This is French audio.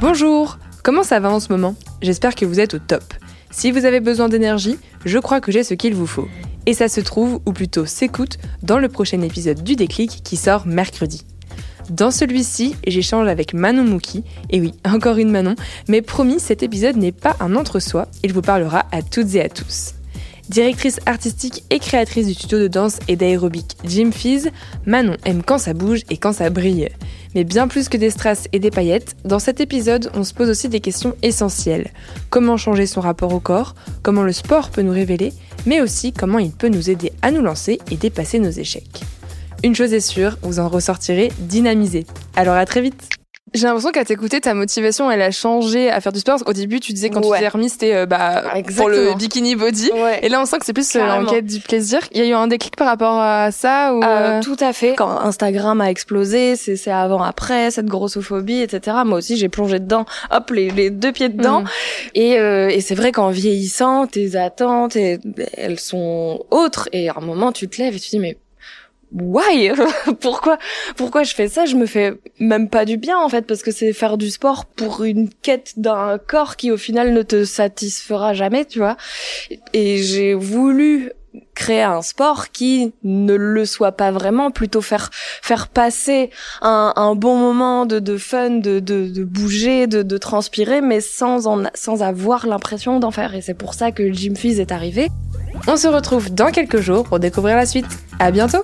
Bonjour Comment ça va en ce moment? J'espère que vous êtes au top. Si vous avez besoin d'énergie, je crois que j'ai ce qu'il vous faut. Et ça se trouve, ou plutôt s'écoute, dans le prochain épisode du déclic qui sort mercredi. Dans celui-ci, j'échange avec Manon Mouki, et oui, encore une Manon, mais promis, cet épisode n'est pas un entre-soi, il vous parlera à toutes et à tous. Directrice artistique et créatrice du studio de danse et d'aérobic Jim Fizz, Manon aime quand ça bouge et quand ça brille. Mais bien plus que des strass et des paillettes, dans cet épisode, on se pose aussi des questions essentielles. Comment changer son rapport au corps, comment le sport peut nous révéler, mais aussi comment il peut nous aider à nous lancer et dépasser nos échecs. Une chose est sûre, vous en ressortirez dynamisé. Alors à très vite j'ai l'impression qu'à t'écouter, ta motivation, elle a changé à faire du sport. Au début, tu disais quand tu t'es remis, c'était euh, bah, pour le bikini body. Et là, on sent que c'est plus euh, l'enquête du plaisir. Il y a eu un déclic par rapport à ça ou euh, Tout à fait. Quand Instagram a explosé, c'est avant-après, cette grossophobie, etc. Moi aussi, j'ai plongé dedans. Hop, les, les deux pieds dedans. Mm. Et, et c'est vrai qu'en vieillissant, tes attentes, elles sont autres. Et à un moment, tu te lèves et tu te dis, mais why? Pourquoi? Pourquoi je fais ça? Je me fais même pas du bien en fait parce que c'est faire du sport pour une quête d'un corps qui au final ne te satisfera jamais tu vois et j'ai voulu créer un sport qui ne le soit pas vraiment, plutôt faire faire passer un, bon moment de, de fun, de, de, de bouger, de, de transpirer, mais sans en, sans avoir l'impression d'en faire. Et c'est pour ça que le Gym Fizz est arrivé. On se retrouve dans quelques jours pour découvrir la suite. À bientôt.